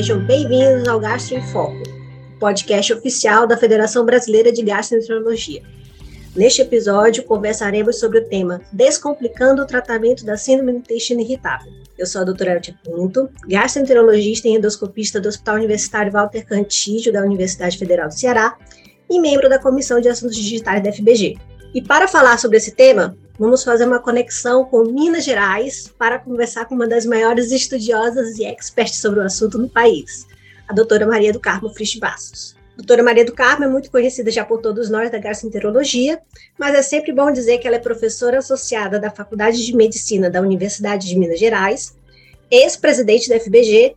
sejam bem-vindos ao Gastro em Foco, podcast oficial da Federação Brasileira de Gastroenterologia. Neste episódio, conversaremos sobre o tema Descomplicando o tratamento da síndrome do intestino irritável. Eu sou a doutora Eltia Pinto, gastroenterologista e endoscopista do Hospital Universitário Walter Cantígio da Universidade Federal do Ceará e membro da Comissão de Assuntos Digitais da FBG. E para falar sobre esse tema, vamos fazer uma conexão com Minas Gerais para conversar com uma das maiores estudiosas e experts sobre o assunto no país, a doutora Maria do Carmo Frist Bastos. Doutora Maria do Carmo é muito conhecida já por todos nós da gastroenterologia, mas é sempre bom dizer que ela é professora associada da Faculdade de Medicina da Universidade de Minas Gerais, ex-presidente da FBG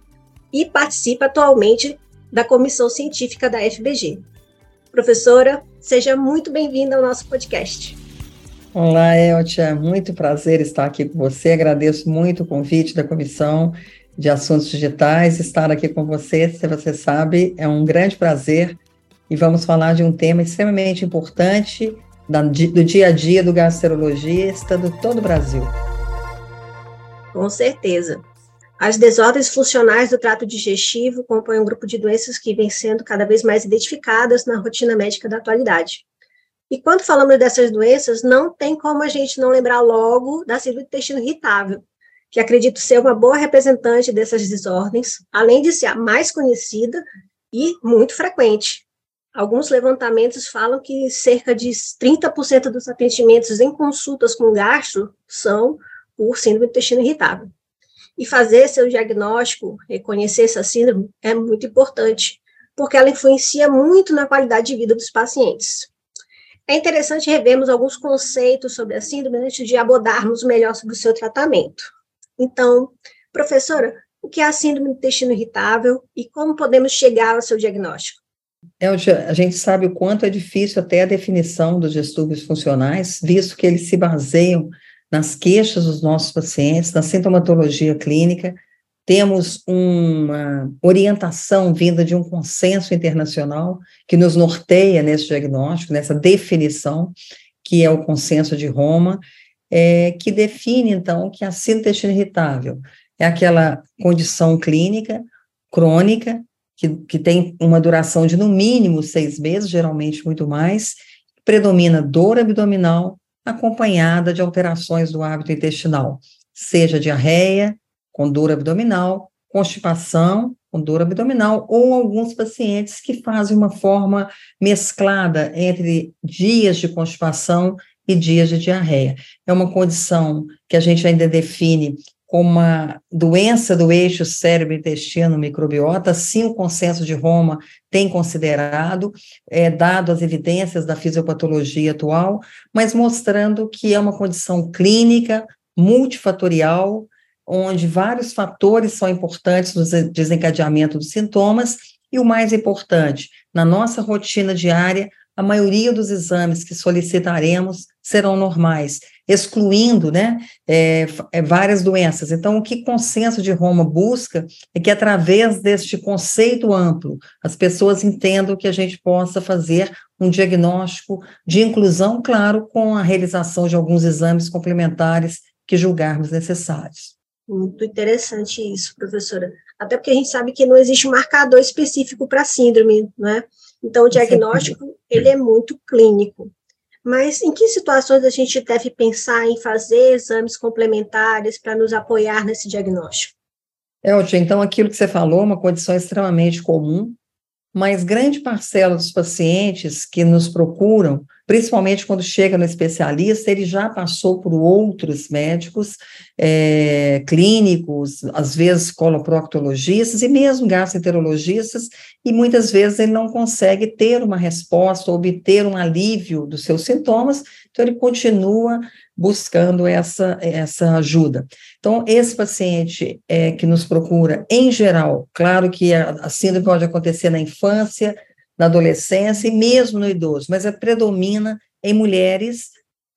e participa atualmente da comissão científica da FBG. Professora, seja muito bem-vinda ao nosso podcast. Olá, Eltia, muito prazer estar aqui com você. Agradeço muito o convite da Comissão de Assuntos Digitais, estar aqui com você, se você sabe, é um grande prazer e vamos falar de um tema extremamente importante do dia a dia do gastroenterologista de todo o Brasil. Com certeza. As desordens funcionais do trato digestivo compõem um grupo de doenças que vem sendo cada vez mais identificadas na rotina médica da atualidade. E quando falamos dessas doenças, não tem como a gente não lembrar logo da síndrome do intestino irritável, que acredito ser uma boa representante dessas desordens, além de ser a mais conhecida e muito frequente. Alguns levantamentos falam que cerca de 30% dos atendimentos em consultas com gastro são por síndrome do intestino irritável. E fazer seu diagnóstico, reconhecer essa síndrome, é muito importante, porque ela influencia muito na qualidade de vida dos pacientes. É interessante revermos alguns conceitos sobre a síndrome antes de abordarmos melhor sobre o seu tratamento. Então, professora, o que é a síndrome do intestino irritável e como podemos chegar ao seu diagnóstico? A gente sabe o quanto é difícil até a definição dos distúrbios funcionais, visto que eles se baseiam nas queixas dos nossos pacientes, na sintomatologia clínica, temos uma orientação vinda de um consenso internacional que nos norteia nesse diagnóstico, nessa definição, que é o consenso de Roma, é, que define, então, que a síndrome intestino irritável é aquela condição clínica crônica, que, que tem uma duração de no mínimo seis meses, geralmente muito mais, predomina dor abdominal, acompanhada de alterações do hábito intestinal, seja diarreia, com dor abdominal, constipação, com dor abdominal, ou alguns pacientes que fazem uma forma mesclada entre dias de constipação e dias de diarreia. É uma condição que a gente ainda define como uma doença do eixo cérebro-intestino microbiota, assim o consenso de Roma tem considerado, é, dado as evidências da fisiopatologia atual, mas mostrando que é uma condição clínica, multifatorial, onde vários fatores são importantes no desencadeamento dos sintomas, e o mais importante, na nossa rotina diária, a maioria dos exames que solicitaremos serão normais, excluindo né, é, é, várias doenças. Então, o que consenso de Roma busca é que, através deste conceito amplo, as pessoas entendam que a gente possa fazer um diagnóstico de inclusão, claro, com a realização de alguns exames complementares que julgarmos necessários. Muito interessante isso, professora. Até porque a gente sabe que não existe um marcador específico para síndrome, né? Então, o diagnóstico, ele é muito clínico. Mas em que situações a gente deve pensar em fazer exames complementares para nos apoiar nesse diagnóstico? Elton, então aquilo que você falou é uma condição extremamente comum, mas grande parcela dos pacientes que nos procuram, principalmente quando chega no especialista, ele já passou por outros médicos é, clínicos, às vezes coloproctologistas e mesmo gastroenterologistas, e muitas vezes ele não consegue ter uma resposta, obter um alívio dos seus sintomas, então ele continua buscando essa, essa ajuda. Então, esse paciente é, que nos procura, em geral, claro que a, a síndrome pode acontecer na infância, na adolescência e mesmo no idoso, mas é, predomina em mulheres,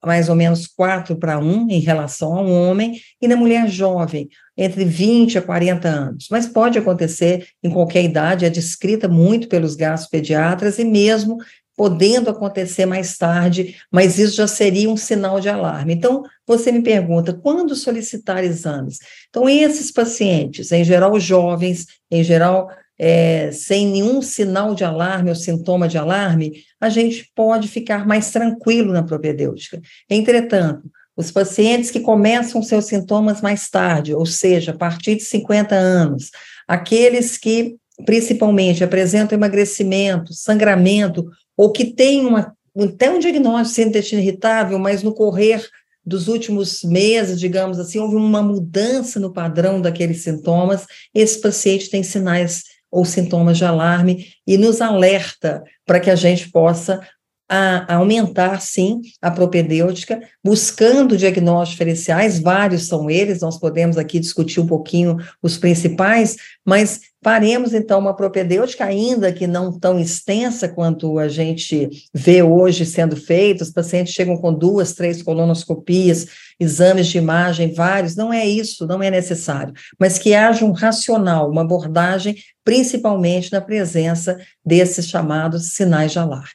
mais ou menos 4 para 1 em relação ao homem, e na mulher jovem, entre 20 a 40 anos. Mas pode acontecer em qualquer idade, é descrita muito pelos pediatras e mesmo podendo acontecer mais tarde, mas isso já seria um sinal de alarme. Então, você me pergunta, quando solicitar exames? Então, esses pacientes, em geral jovens, em geral é, sem nenhum sinal de alarme ou sintoma de alarme, a gente pode ficar mais tranquilo na propedêutica. Entretanto, os pacientes que começam seus sintomas mais tarde, ou seja, a partir de 50 anos, aqueles que principalmente apresentam emagrecimento, sangramento, ou que têm uma, até um diagnóstico de intestino irritável, mas no correr dos últimos meses, digamos assim, houve uma mudança no padrão daqueles sintomas, esse paciente tem sinais ou sintomas de alarme e nos alerta para que a gente possa a, aumentar, sim, a propedêutica, buscando diagnósticos diferenciais, vários são eles, nós podemos aqui discutir um pouquinho os principais, mas faremos, então, uma propedêutica, ainda que não tão extensa quanto a gente vê hoje sendo feito, os pacientes chegam com duas, três colonoscopias, exames de imagem, vários, não é isso, não é necessário, mas que haja um racional, uma abordagem, principalmente na presença desses chamados sinais de alarme.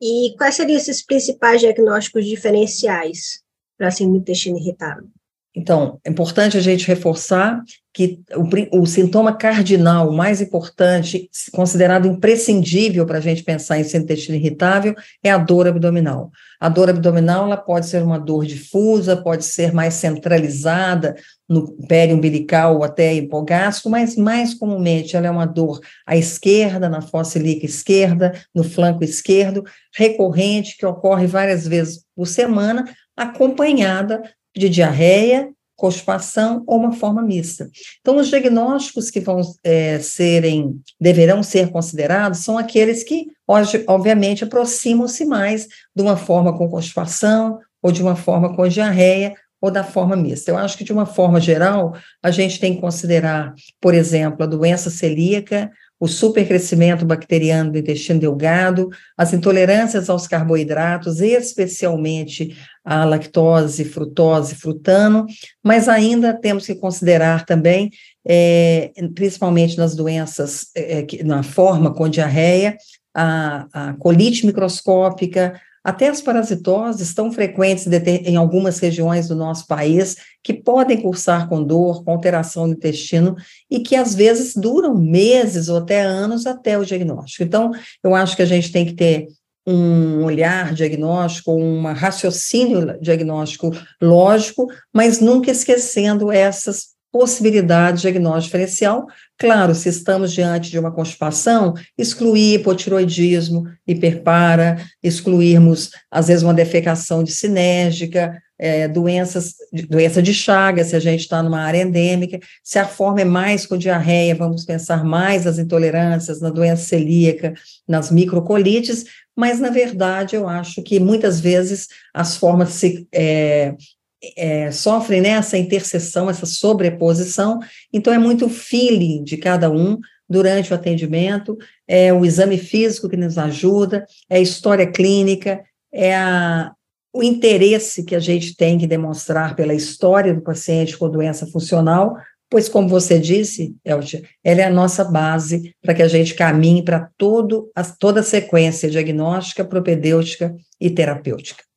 E quais seriam esses principais diagnósticos diferenciais para síndrome do intestino irritável? Então, é importante a gente reforçar que o, o sintoma cardinal, mais importante, considerado imprescindível para a gente pensar em do intestino irritável, é a dor abdominal. A dor abdominal ela pode ser uma dor difusa, pode ser mais centralizada no pé umbilical ou até hipogástrico, mas mais comumente ela é uma dor à esquerda, na fossa ilíaca esquerda, no flanco esquerdo, recorrente, que ocorre várias vezes por semana, acompanhada de diarreia, constipação ou uma forma mista. Então, os diagnósticos que vão é, serem, deverão ser considerados são aqueles que, obviamente, aproximam-se mais de uma forma com constipação ou de uma forma com diarreia ou da forma mista. Eu acho que, de uma forma geral, a gente tem que considerar, por exemplo, a doença celíaca, o supercrescimento bacteriano do intestino delgado, as intolerâncias aos carboidratos, especialmente a lactose, frutose, frutano, mas ainda temos que considerar também, é, principalmente nas doenças, é, na forma com diarreia, a, a colite microscópica, até as parasitoses tão frequentes em algumas regiões do nosso país, que podem cursar com dor, com alteração do intestino, e que às vezes duram meses ou até anos até o diagnóstico. Então, eu acho que a gente tem que ter um olhar diagnóstico, um raciocínio diagnóstico lógico, mas nunca esquecendo essas possibilidade de diagnóstico diferencial. Claro, se estamos diante de uma constipação, excluir hipotiroidismo, hiperpara, excluirmos, às vezes, uma defecação de sinérgica, é, doenças, doença de Chagas, se a gente está numa área endêmica, se a forma é mais com diarreia, vamos pensar mais nas intolerâncias, na doença celíaca, nas microcolites, mas, na verdade, eu acho que muitas vezes as formas se, é, é, sofrem né, essa interseção, essa sobreposição, então é muito feeling de cada um durante o atendimento, é o exame físico que nos ajuda, é a história clínica, é a, o interesse que a gente tem que demonstrar pela história do paciente com doença funcional, pois, como você disse, Eltia, ela é a nossa base para que a gente caminhe para toda a sequência diagnóstica, propedêutica e terapêutica.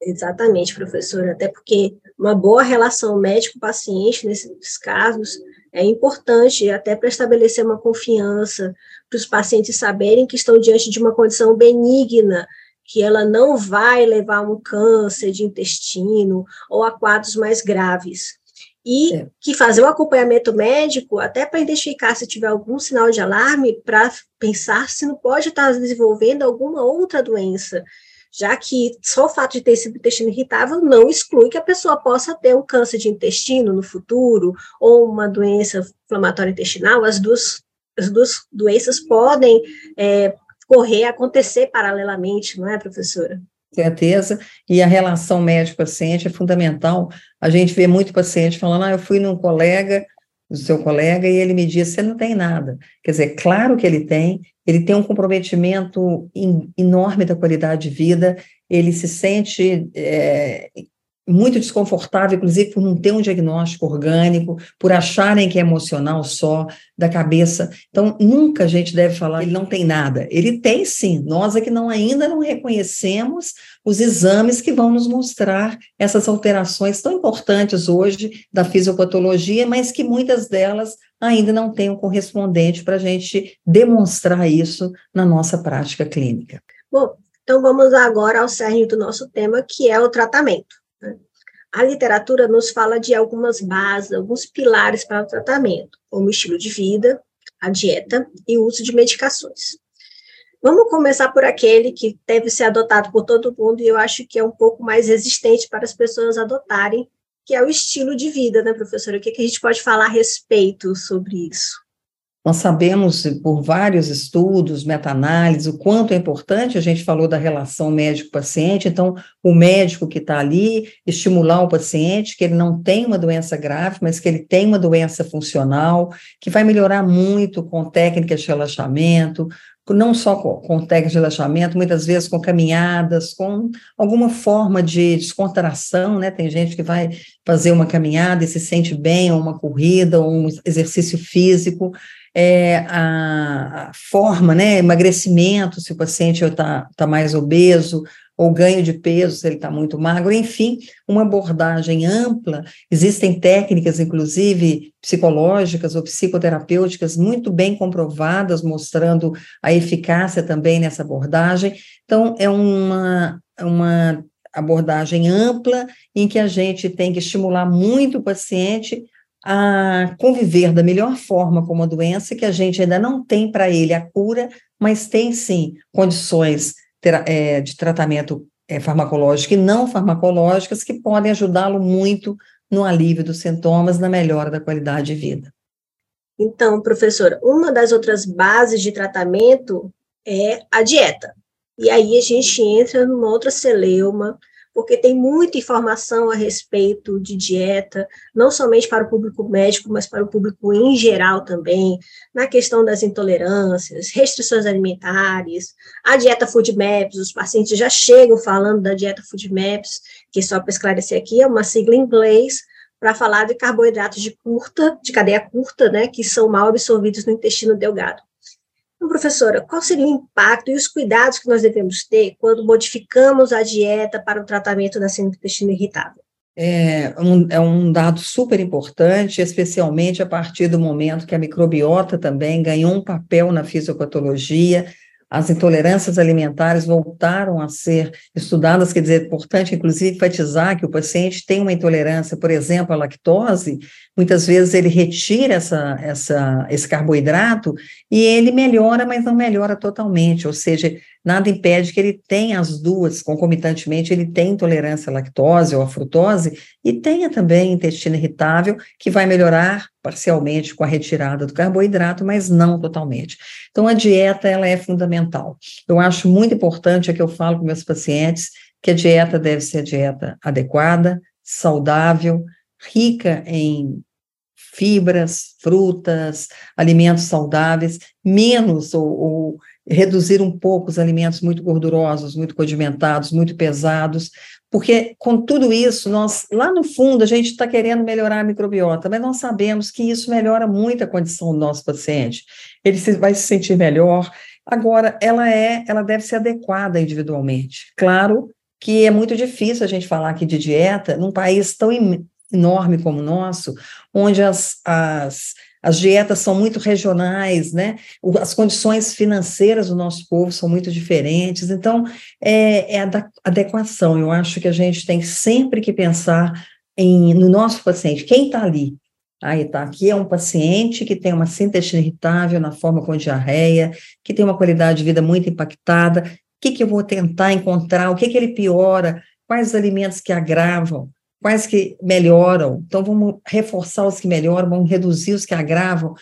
Exatamente, professora, até porque uma boa relação médico-paciente nesses casos é importante até para estabelecer uma confiança, para os pacientes saberem que estão diante de uma condição benigna, que ela não vai levar a um câncer de intestino ou a quadros mais graves. E é. que fazer o acompanhamento médico, até para identificar se tiver algum sinal de alarme, para pensar se não pode estar desenvolvendo alguma outra doença já que só o fato de ter sido intestino irritável não exclui que a pessoa possa ter um câncer de intestino no futuro ou uma doença inflamatória intestinal, as duas, as duas doenças podem é, correr, acontecer paralelamente, não é, professora? certeza, e a relação médico-paciente é fundamental. A gente vê muito paciente falando, ah, eu fui num colega, do seu colega, e ele me disse, você não tem nada. Quer dizer, claro que ele tem, ele tem um comprometimento enorme da qualidade de vida, ele se sente é, muito desconfortável, inclusive por não ter um diagnóstico orgânico, por acharem que é emocional só, da cabeça. Então, nunca a gente deve falar ele não tem nada. Ele tem sim. Nós é que não, ainda não reconhecemos os exames que vão nos mostrar essas alterações tão importantes hoje da fisiopatologia, mas que muitas delas ainda não têm um correspondente para a gente demonstrar isso na nossa prática clínica. Bom, então vamos agora ao cerne do nosso tema, que é o tratamento. Né? A literatura nos fala de algumas bases, alguns pilares para o tratamento, como estilo de vida, a dieta e o uso de medicações. Vamos começar por aquele que deve ser adotado por todo mundo e eu acho que é um pouco mais resistente para as pessoas adotarem, que é o estilo de vida, né, professora? O que, que a gente pode falar a respeito sobre isso? Nós sabemos por vários estudos, meta-análises, o quanto é importante, a gente falou da relação médico-paciente, então, o médico que está ali, estimular o paciente, que ele não tem uma doença grave, mas que ele tem uma doença funcional, que vai melhorar muito com técnicas de relaxamento, não só com, técnicas de relaxamento, muitas vezes com caminhadas, com alguma forma de descontração, né? Tem gente que vai fazer uma caminhada e se sente bem, ou uma corrida, ou um exercício físico, é, a, a, forma, né, emagrecimento, se o paciente está tá mais obeso, ou ganho de peso, se ele está muito magro, enfim, uma abordagem ampla. Existem técnicas, inclusive psicológicas ou psicoterapêuticas, muito bem comprovadas, mostrando a eficácia também nessa abordagem. Então, é uma, uma abordagem ampla em que a gente tem que estimular muito o paciente a conviver da melhor forma com uma doença que a gente ainda não tem para ele a cura, mas tem sim condições é, de tratamento é, farmacológico e não farmacológicas que podem ajudá-lo muito no alívio dos sintomas, na melhora da qualidade de vida. Então, professora, uma das outras bases de tratamento é a dieta. E aí a gente entra numa outra celeuma, porque tem muita informação a respeito de dieta, não somente para o público médico, mas para o público em geral também, na questão das intolerâncias, restrições alimentares, a dieta Food Maps, os pacientes já chegam falando da dieta Food Maps, que só para esclarecer aqui, é uma sigla em inglês para falar de carboidratos de curta, de cadeia curta, né, que são mal absorvidos no intestino delgado. Então, professora, qual seria o impacto e os cuidados que nós devemos ter quando modificamos a dieta para o tratamento da síndrome do intestino irritável? É um, é um dado super importante, especialmente a partir do momento que a microbiota também ganhou um papel na fisiopatologia, as intolerâncias alimentares voltaram a ser estudadas, quer dizer, é importante, inclusive, enfatizar que o paciente tem uma intolerância, por exemplo, à lactose, muitas vezes ele retira essa, essa, esse carboidrato e ele melhora, mas não melhora totalmente, ou seja, nada impede que ele tenha as duas, concomitantemente, ele tem intolerância à lactose ou à frutose e tenha também intestino irritável, que vai melhorar parcialmente com a retirada do carboidrato, mas não totalmente. Então, a dieta, ela é fundamental. Eu acho muito importante, é que eu falo com meus pacientes, que a dieta deve ser a dieta adequada, saudável, rica em fibras, frutas, alimentos saudáveis, menos ou, ou reduzir um pouco os alimentos muito gordurosos, muito condimentados, muito pesados, porque com tudo isso, nós, lá no fundo, a gente está querendo melhorar a microbiota, mas nós sabemos que isso melhora muito a condição do nosso paciente. Ele vai se sentir melhor. Agora, ela é, ela deve ser adequada individualmente. Claro que é muito difícil a gente falar aqui de dieta num país tão enorme como o nosso, onde as, as as dietas são muito regionais, né? As condições financeiras do nosso povo são muito diferentes. Então, é, é a adequação. Eu acho que a gente tem sempre que pensar em, no nosso paciente, quem está ali. Aí tá, aqui é um paciente que tem uma síntese irritável na forma com diarreia, que tem uma qualidade de vida muito impactada. O que, que eu vou tentar encontrar? O que, que ele piora? Quais os alimentos que agravam? Quais que melhoram. Então, vamos reforçar os que melhoram, vamos reduzir os que agravam.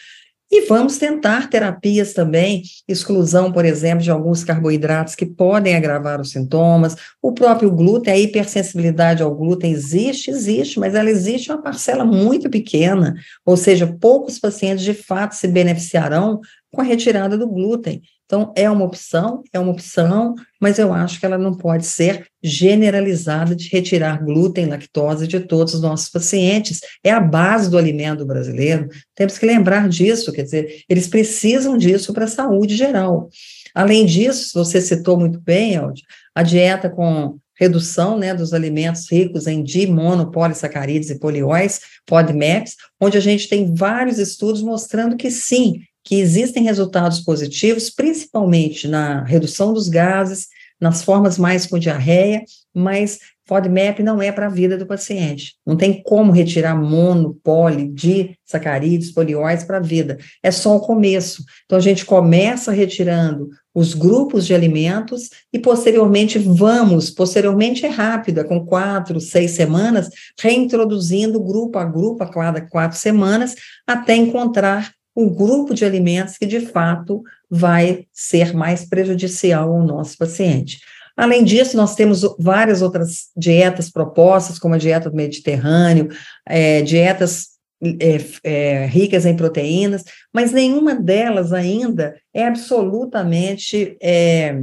E vamos tentar terapias também, exclusão, por exemplo, de alguns carboidratos que podem agravar os sintomas. O próprio glúten, a hipersensibilidade ao glúten existe, existe, mas ela existe uma parcela muito pequena, ou seja, poucos pacientes de fato se beneficiarão com a retirada do glúten. Então, é uma opção, é uma opção, mas eu acho que ela não pode ser generalizada de retirar glúten, lactose de todos os nossos pacientes. É a base do alimento brasileiro. Temos que lembrar disso, quer dizer, eles precisam disso para a saúde geral. Além disso, você citou muito bem, Eldio, a dieta com redução né, dos alimentos ricos em dimonopolissacarídeos e polióis, FODMAPs, onde a gente tem vários estudos mostrando que sim, que existem resultados positivos, principalmente na redução dos gases, nas formas mais com diarreia, mas FODMAP não é para a vida do paciente. Não tem como retirar mono, poli, di, sacarídeos, polióis para a vida. É só o começo. Então, a gente começa retirando os grupos de alimentos e, posteriormente, vamos, posteriormente é rápido, é com quatro, seis semanas, reintroduzindo grupo a grupo a cada quatro semanas, até encontrar um grupo de alimentos que, de fato, vai ser mais prejudicial ao nosso paciente. Além disso, nós temos várias outras dietas propostas, como a dieta do Mediterrâneo, é, dietas é, é, ricas em proteínas, mas nenhuma delas ainda é absolutamente é,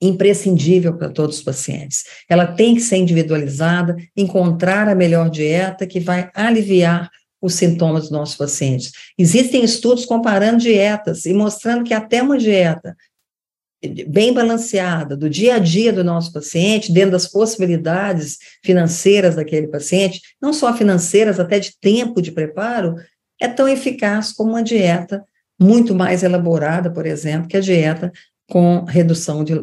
imprescindível para todos os pacientes. Ela tem que ser individualizada, encontrar a melhor dieta que vai aliviar os sintomas dos nossos pacientes. Existem estudos comparando dietas e mostrando que até uma dieta bem balanceada do dia a dia do nosso paciente, dentro das possibilidades financeiras daquele paciente, não só financeiras, até de tempo de preparo, é tão eficaz como uma dieta muito mais elaborada, por exemplo, que a dieta com redução de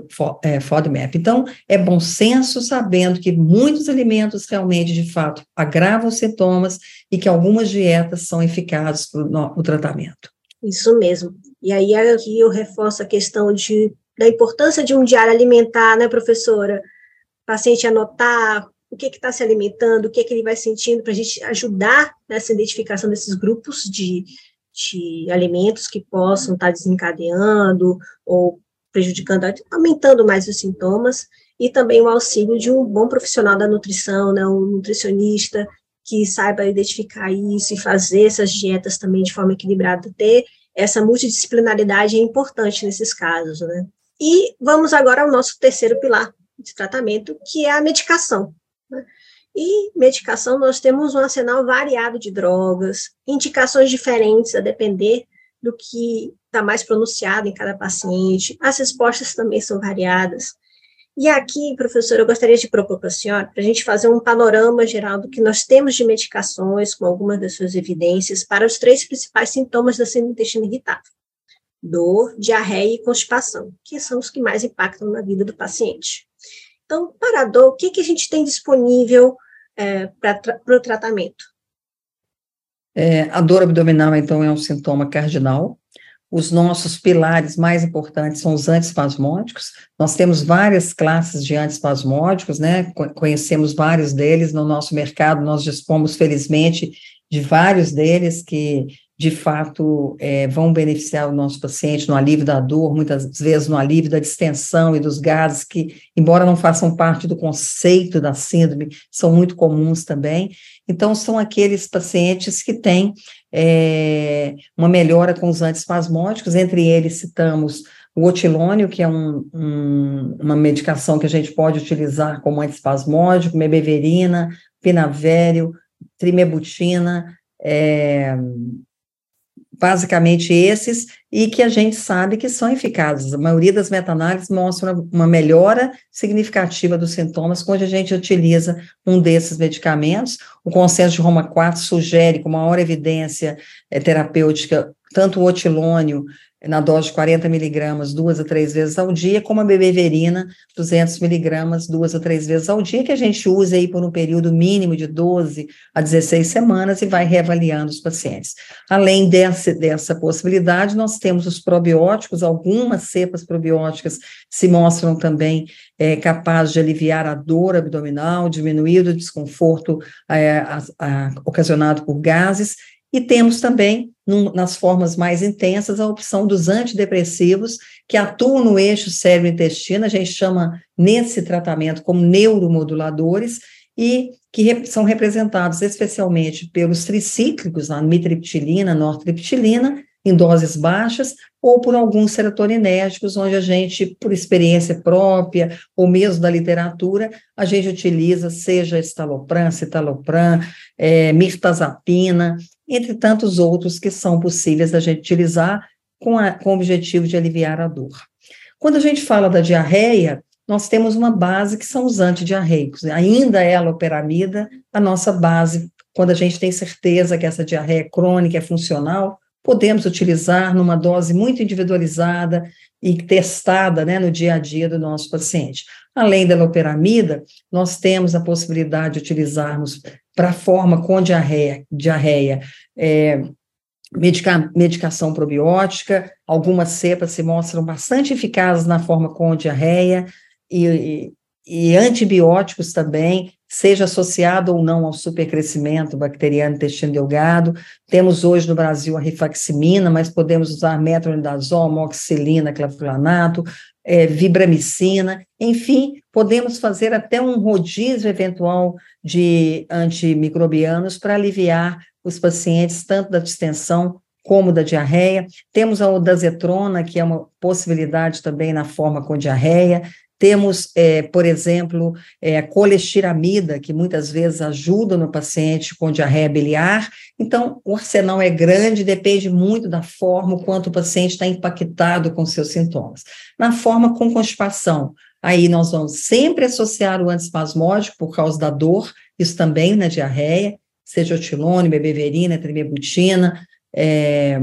é, FODMAP. Então, é bom senso sabendo que muitos alimentos realmente, de fato, agravam os sintomas e que algumas dietas são eficazes para o tratamento. Isso mesmo. E aí aqui eu reforço a questão de, da importância de um diário alimentar, né, professora? O paciente anotar o que está se alimentando, o que, que ele vai sentindo, para a gente ajudar nessa identificação desses grupos de, de alimentos que possam estar tá desencadeando ou prejudicando, aumentando mais os sintomas, e também o auxílio de um bom profissional da nutrição, né, um nutricionista que saiba identificar isso e fazer essas dietas também de forma equilibrada, ter essa multidisciplinaridade é importante nesses casos, né. E vamos agora ao nosso terceiro pilar de tratamento, que é a medicação. Né? E medicação, nós temos um arsenal variado de drogas, indicações diferentes a depender do que está mais pronunciado em cada paciente, as respostas também são variadas. E aqui, professor, eu gostaria de propor para a senhora, para a gente fazer um panorama geral do que nós temos de medicações, com algumas das suas evidências, para os três principais sintomas da síndrome do intestino irritável: dor, diarreia e constipação, que são os que mais impactam na vida do paciente. Então, para a dor, o que, que a gente tem disponível é, para o tratamento? É, a dor abdominal, então, é um sintoma cardinal. Os nossos pilares mais importantes são os antispasmódicos. Nós temos várias classes de antispasmódicos, né? Conhecemos vários deles no nosso mercado. Nós dispomos, felizmente, de vários deles que de fato é, vão beneficiar o nosso paciente no alívio da dor, muitas vezes no alívio da distensão e dos gases, que, embora não façam parte do conceito da síndrome, são muito comuns também. Então, são aqueles pacientes que têm é, uma melhora com os antispasmódicos, entre eles citamos o otilônio, que é um, um, uma medicação que a gente pode utilizar como antispasmódico, mebeverina, pinavério, trimebutina, é, basicamente esses, e que a gente sabe que são eficazes. A maioria das meta-análises mostra uma melhora significativa dos sintomas quando a gente utiliza um desses medicamentos. O consenso de Roma 4 sugere, com maior evidência é, terapêutica, tanto o otilônio na dose de 40 miligramas duas a três vezes ao dia, como a bebeverina, 200 miligramas duas a três vezes ao dia, que a gente usa aí por um período mínimo de 12 a 16 semanas e vai reavaliando os pacientes. Além dessa, dessa possibilidade, nós temos os probióticos, algumas cepas probióticas se mostram também é, capazes de aliviar a dor abdominal, diminuir o desconforto é, a, a, ocasionado por gases, e temos também, num, nas formas mais intensas, a opção dos antidepressivos, que atuam no eixo cérebro-intestino, a gente chama nesse tratamento como neuromoduladores, e que rep são representados especialmente pelos tricíclicos, a mitriptilina, nortriptilina, em doses baixas, ou por alguns serotoninérgicos, onde a gente, por experiência própria, ou mesmo da literatura, a gente utiliza, seja estalopram, citalopram, é, mirtazapina, entre tantos outros que são possíveis da gente utilizar com, a, com o objetivo de aliviar a dor. Quando a gente fala da diarreia, nós temos uma base que são os antidiarreicos. Ainda é a loperamida, a nossa base, quando a gente tem certeza que essa diarreia crônica é funcional, podemos utilizar numa dose muito individualizada e testada né, no dia a dia do nosso paciente. Além da loperamida, nós temos a possibilidade de utilizarmos para a forma com diarreia, diarreia é, medica, medicação probiótica, algumas cepas se mostram bastante eficazes na forma com diarreia, e, e, e antibióticos também, seja associado ou não ao supercrescimento bacteriano intestino delgado. Temos hoje no Brasil a rifaximina, mas podemos usar metronidazol, moxilina, clavulanato, é, vibramicina, enfim, podemos fazer até um rodízio eventual de antimicrobianos para aliviar os pacientes tanto da distensão como da diarreia. Temos a odazetrona, que é uma possibilidade também na forma com diarreia. Temos, é, por exemplo, é, colestiramida, que muitas vezes ajuda no paciente com diarreia biliar. Então, o arsenal é grande, depende muito da forma, o quanto o paciente está impactado com seus sintomas. Na forma com constipação, aí nós vamos sempre associar o antispasmódico por causa da dor, isso também na diarreia, seja otilone, bebeverina, trimebutina, é,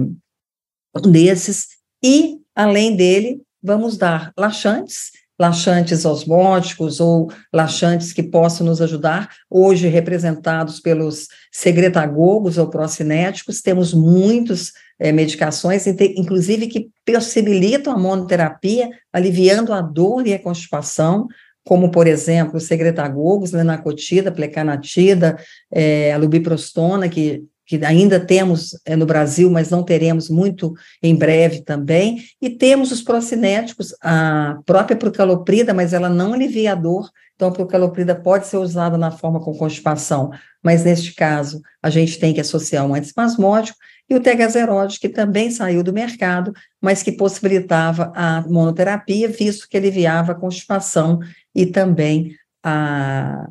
desses. E, além dele, vamos dar laxantes, laxantes osmóticos ou laxantes que possam nos ajudar, hoje representados pelos secretagogos ou procinéticos, temos muitas é, medicações, inclusive que possibilitam a monoterapia, aliviando a dor e a constipação, como, por exemplo, os secretagogos, lenacotida, plecanatida, é, a lubiprostona, que que ainda temos é, no Brasil, mas não teremos muito em breve também, e temos os procinéticos, a própria procaloprida, mas ela não alivia a dor, então a procaloprida pode ser usada na forma com constipação, mas neste caso a gente tem que associar um antispasmódico, e o tegazeróide, que também saiu do mercado, mas que possibilitava a monoterapia, visto que aliviava a constipação e também a,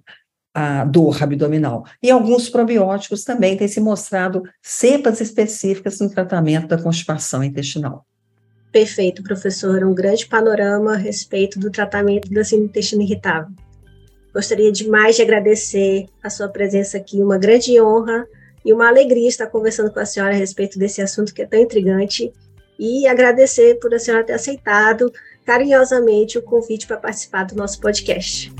a dor abdominal. E alguns probióticos também têm se mostrado cepas específicas no tratamento da constipação intestinal. Perfeito, professor. Um grande panorama a respeito do tratamento da síndrome intestino irritável. Gostaria demais de agradecer a sua presença aqui, uma grande honra e uma alegria estar conversando com a senhora a respeito desse assunto que é tão intrigante e agradecer por a senhora ter aceitado carinhosamente o convite para participar do nosso podcast.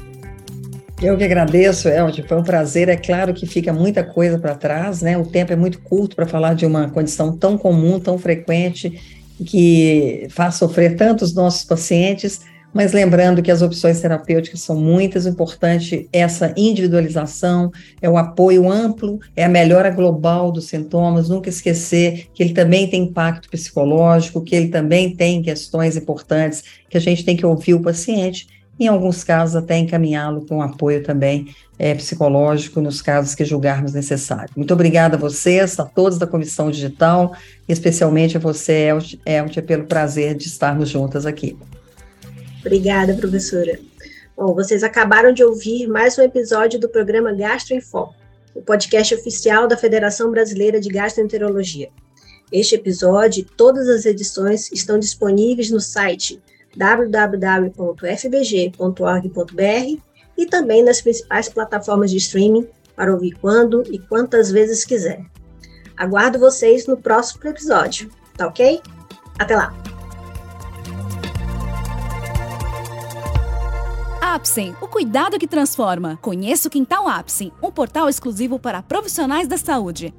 Eu que agradeço, Elge, foi um prazer. É claro que fica muita coisa para trás, né? O tempo é muito curto para falar de uma condição tão comum, tão frequente, que faz sofrer tantos nossos pacientes, mas lembrando que as opções terapêuticas são muitas, o importante é essa individualização, é o apoio amplo, é a melhora global dos sintomas, nunca esquecer que ele também tem impacto psicológico, que ele também tem questões importantes, que a gente tem que ouvir o paciente em alguns casos até encaminhá-lo com apoio também é, psicológico nos casos que julgarmos necessário. Muito obrigada a vocês, a todos da Comissão Digital, especialmente a você, Eltia, pelo prazer de estarmos juntas aqui. Obrigada, professora. Bom, vocês acabaram de ouvir mais um episódio do programa Gastro em Foco, o podcast oficial da Federação Brasileira de Gastroenterologia. Este episódio e todas as edições estão disponíveis no site www.fbg.org.br e também nas principais plataformas de streaming para ouvir quando e quantas vezes quiser. Aguardo vocês no próximo episódio, tá ok? Até lá! Apsen, o cuidado que transforma. Conheça o Quintal Apsen, um portal exclusivo para profissionais da saúde.